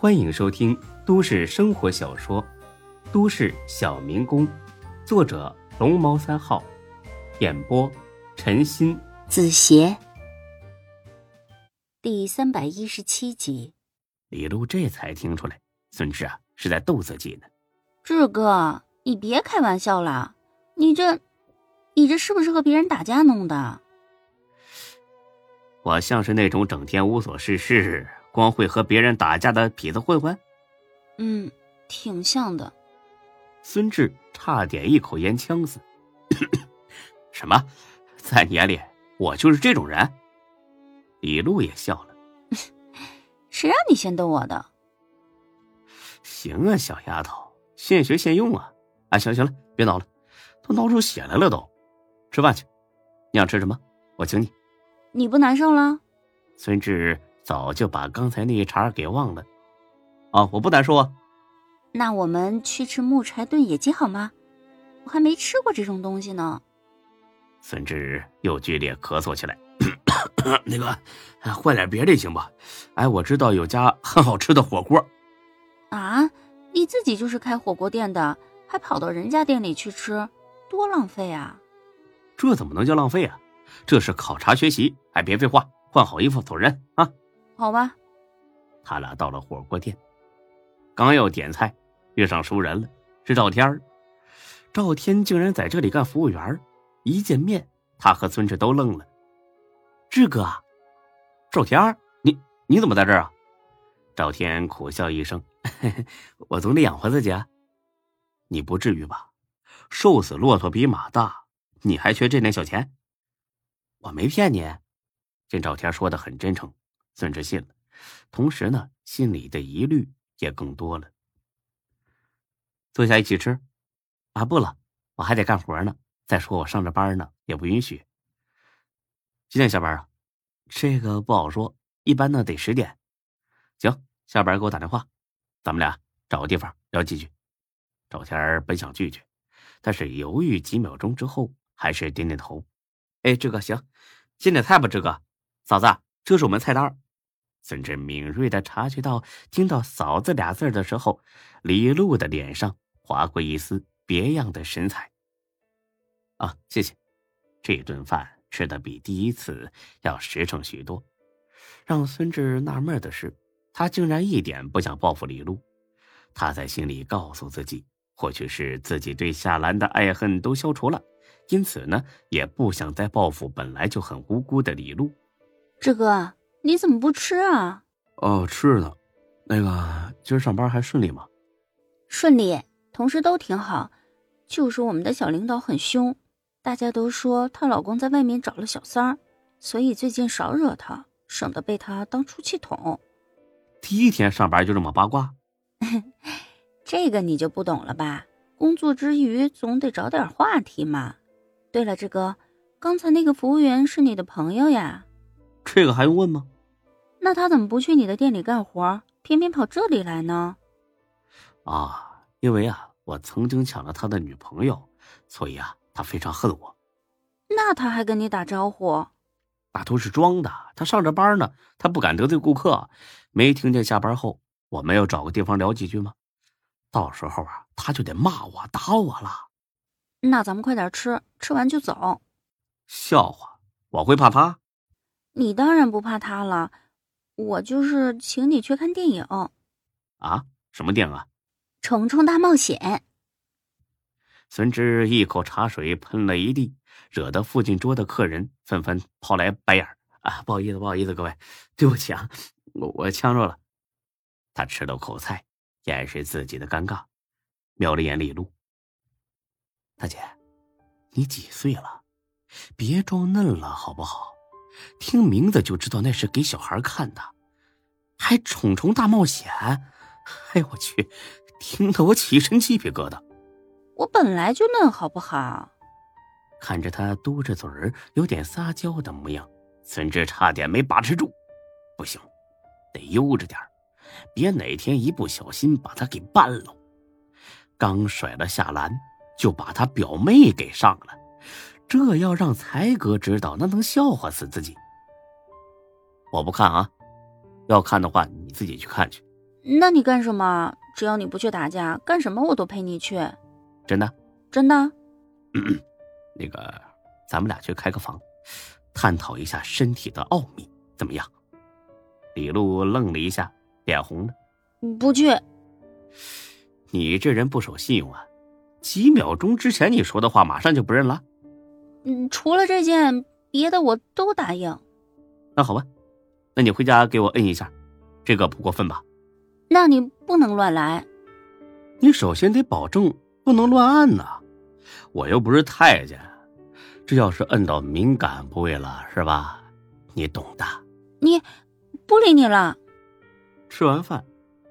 欢迎收听都市生活小说《都市小民工》，作者龙猫三号，演播陈鑫、子邪，第三百一十七集。李璐这才听出来，孙志啊是在逗自己呢。志哥，你别开玩笑了，你这，你这是不是和别人打架弄的？我像是那种整天无所事事。光会和别人打架的痞子混混，嗯，挺像的。孙志差点一口烟呛死。什么？在你眼里我就是这种人？李璐也笑了。谁让你先逗我的？行啊，小丫头，现学现用啊！啊，行行了，别闹了，都闹出血来了都。吃饭去，你想吃什么？我请你。你不难受了？孙志。早就把刚才那一茬给忘了，啊，我不难受啊。那我们去吃木柴炖野鸡好吗？我还没吃过这种东西呢。孙志又剧烈咳嗽起来，那个换点别的行吧？哎，我知道有家很好吃的火锅。啊，你自己就是开火锅店的，还跑到人家店里去吃，多浪费啊！这怎么能叫浪费啊？这是考察学习。哎，别废话，换好衣服走人啊！好吧，他俩到了火锅店，刚要点菜，遇上熟人了，是赵天儿赵天竟然在这里干服务员一见面，他和孙志都愣了。志哥，赵天你你怎么在这儿啊？赵天苦笑一声：“ 我总得养活自己啊。”你不至于吧？瘦死骆驼比马大，你还缺这点小钱？我没骗你，见赵天说的很真诚。孙志信了，同时呢，心里的疑虑也更多了。坐下一起吃，啊，不了，我还得干活呢。再说我上着班呢，也不允许。几点下班啊？这个不好说，一般呢得十点。行，下班给我打电话，咱们俩找个地方聊几句。赵天本想拒绝，但是犹豫几秒钟之后，还是点点头。哎，志哥，行，先点菜吧，志哥。嫂子，这是我们菜单。孙志敏锐的察觉到，听到“嫂子”俩字的时候，李璐的脸上划过一丝别样的神采。啊，谢谢。这顿饭吃的比第一次要实诚许多。让孙志纳闷的是，他竟然一点不想报复李璐。他在心里告诉自己，或许是自己对夏兰的爱恨都消除了，因此呢，也不想再报复本来就很无辜的李璐。志哥。你怎么不吃啊？哦，吃呢。那个，今儿上班还顺利吗？顺利，同事都挺好，就是我们的小领导很凶。大家都说她老公在外面找了小三儿，所以最近少惹她，省得被她当出气筒。第一天上班就这么八卦？这个你就不懂了吧？工作之余总得找点话题嘛。对了，志哥，刚才那个服务员是你的朋友呀？这个还用问吗？那他怎么不去你的店里干活，偏偏跑这里来呢？啊，因为啊，我曾经抢了他的女朋友，所以啊，他非常恨我。那他还跟你打招呼？那都是装的。他上着班呢，他不敢得罪顾客。没听见下班后我们要找个地方聊几句吗？到时候啊，他就得骂我、打我了。那咱们快点吃，吃完就走。笑话，我会怕他？你当然不怕他了，我就是请你去看电影。啊，什么电影啊？《虫虫大冒险》。孙志一口茶水喷了一地，惹得附近桌的客人纷纷抛来白眼啊，不好意思，不好意思，各位，对不起啊，我我呛着了。他吃了口菜，掩饰自己的尴尬，瞄了眼李璐。大姐，你几岁了？别装嫩了，好不好？听名字就知道那是给小孩看的，还《虫虫大冒险》。哎呦我去，听得我起身鸡皮疙瘩。我本来就嫩，好不好？看着他嘟着嘴儿，有点撒娇的模样，孙志差点没把持住。不行，得悠着点别哪天一不小心把他给绊了。刚甩了夏兰，就把他表妹给上了。这要让才哥知道，那能笑话死自己。我不看啊，要看的话你自己去看去。那你干什么？只要你不去打架，干什么我都陪你去。真的？真的。那个，咱们俩去开个房，探讨一下身体的奥秘，怎么样？李璐愣了一下，脸红了。不去。你这人不守信用啊！几秒钟之前你说的话，马上就不认了。嗯，除了这件，别的我都答应。那好吧，那你回家给我摁一下，这个不过分吧？那你不能乱来。你首先得保证不能乱按呐，我又不是太监，这要是摁到敏感部位了，是吧？你懂的。你，不理你了。吃完饭，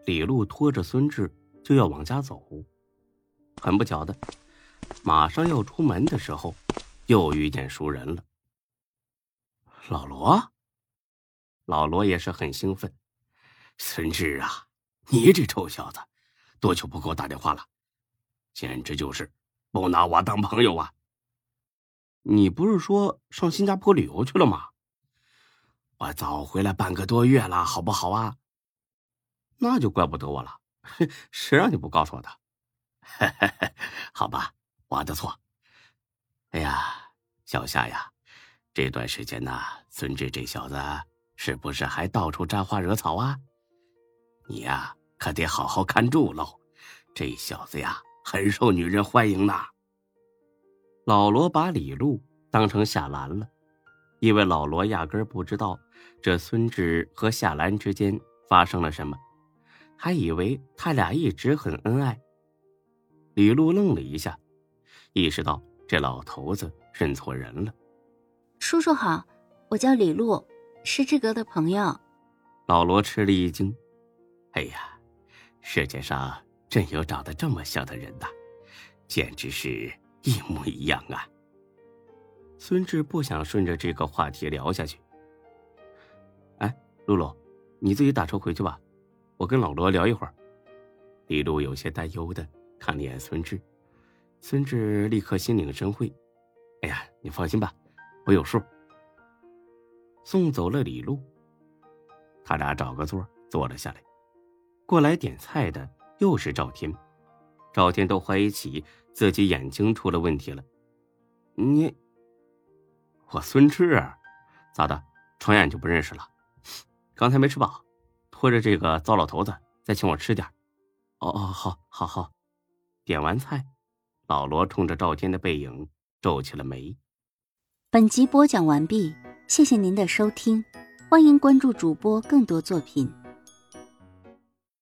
李璐拖着孙志就要往家走，很不巧的，马上要出门的时候，又遇见熟人了。老罗，老罗也是很兴奋。孙志啊！你这臭小子，多久不给我打电话了？简直就是不拿我当朋友啊！你不是说上新加坡旅游去了吗？我早回来半个多月了，好不好啊？那就怪不得我了，谁让你不告诉我的？好吧，我的错。哎呀，小夏呀，这段时间呢，孙志这小子是不是还到处沾花惹草啊？你呀。可得好好看住喽，这小子呀，很受女人欢迎呐。老罗把李璐当成夏兰了，因为老罗压根不知道这孙志和夏兰之间发生了什么，还以为他俩一直很恩爱。李璐愣了一下，意识到这老头子认错人了。叔叔好，我叫李璐，是志哥的朋友。老罗吃了一惊，哎呀！世界上真有长得这么像的人呐，简直是一模一样啊！孙志不想顺着这个话题聊下去。哎，露露，你自己打车回去吧，我跟老罗聊一会儿。李璐有些担忧的看了眼孙志，孙志立刻心领神会。哎呀，你放心吧，我有数。送走了李璐，他俩找个座坐了下来。过来点菜的又是赵天，赵天都怀疑起自己眼睛出了问题了。你，我孙志，咋的？转眼就不认识了？刚才没吃饱，拖着这个糟老头子再请我吃点。哦哦，好，好，好。点完菜，老罗冲着赵天的背影皱起了眉。本集播讲完毕，谢谢您的收听，欢迎关注主播更多作品。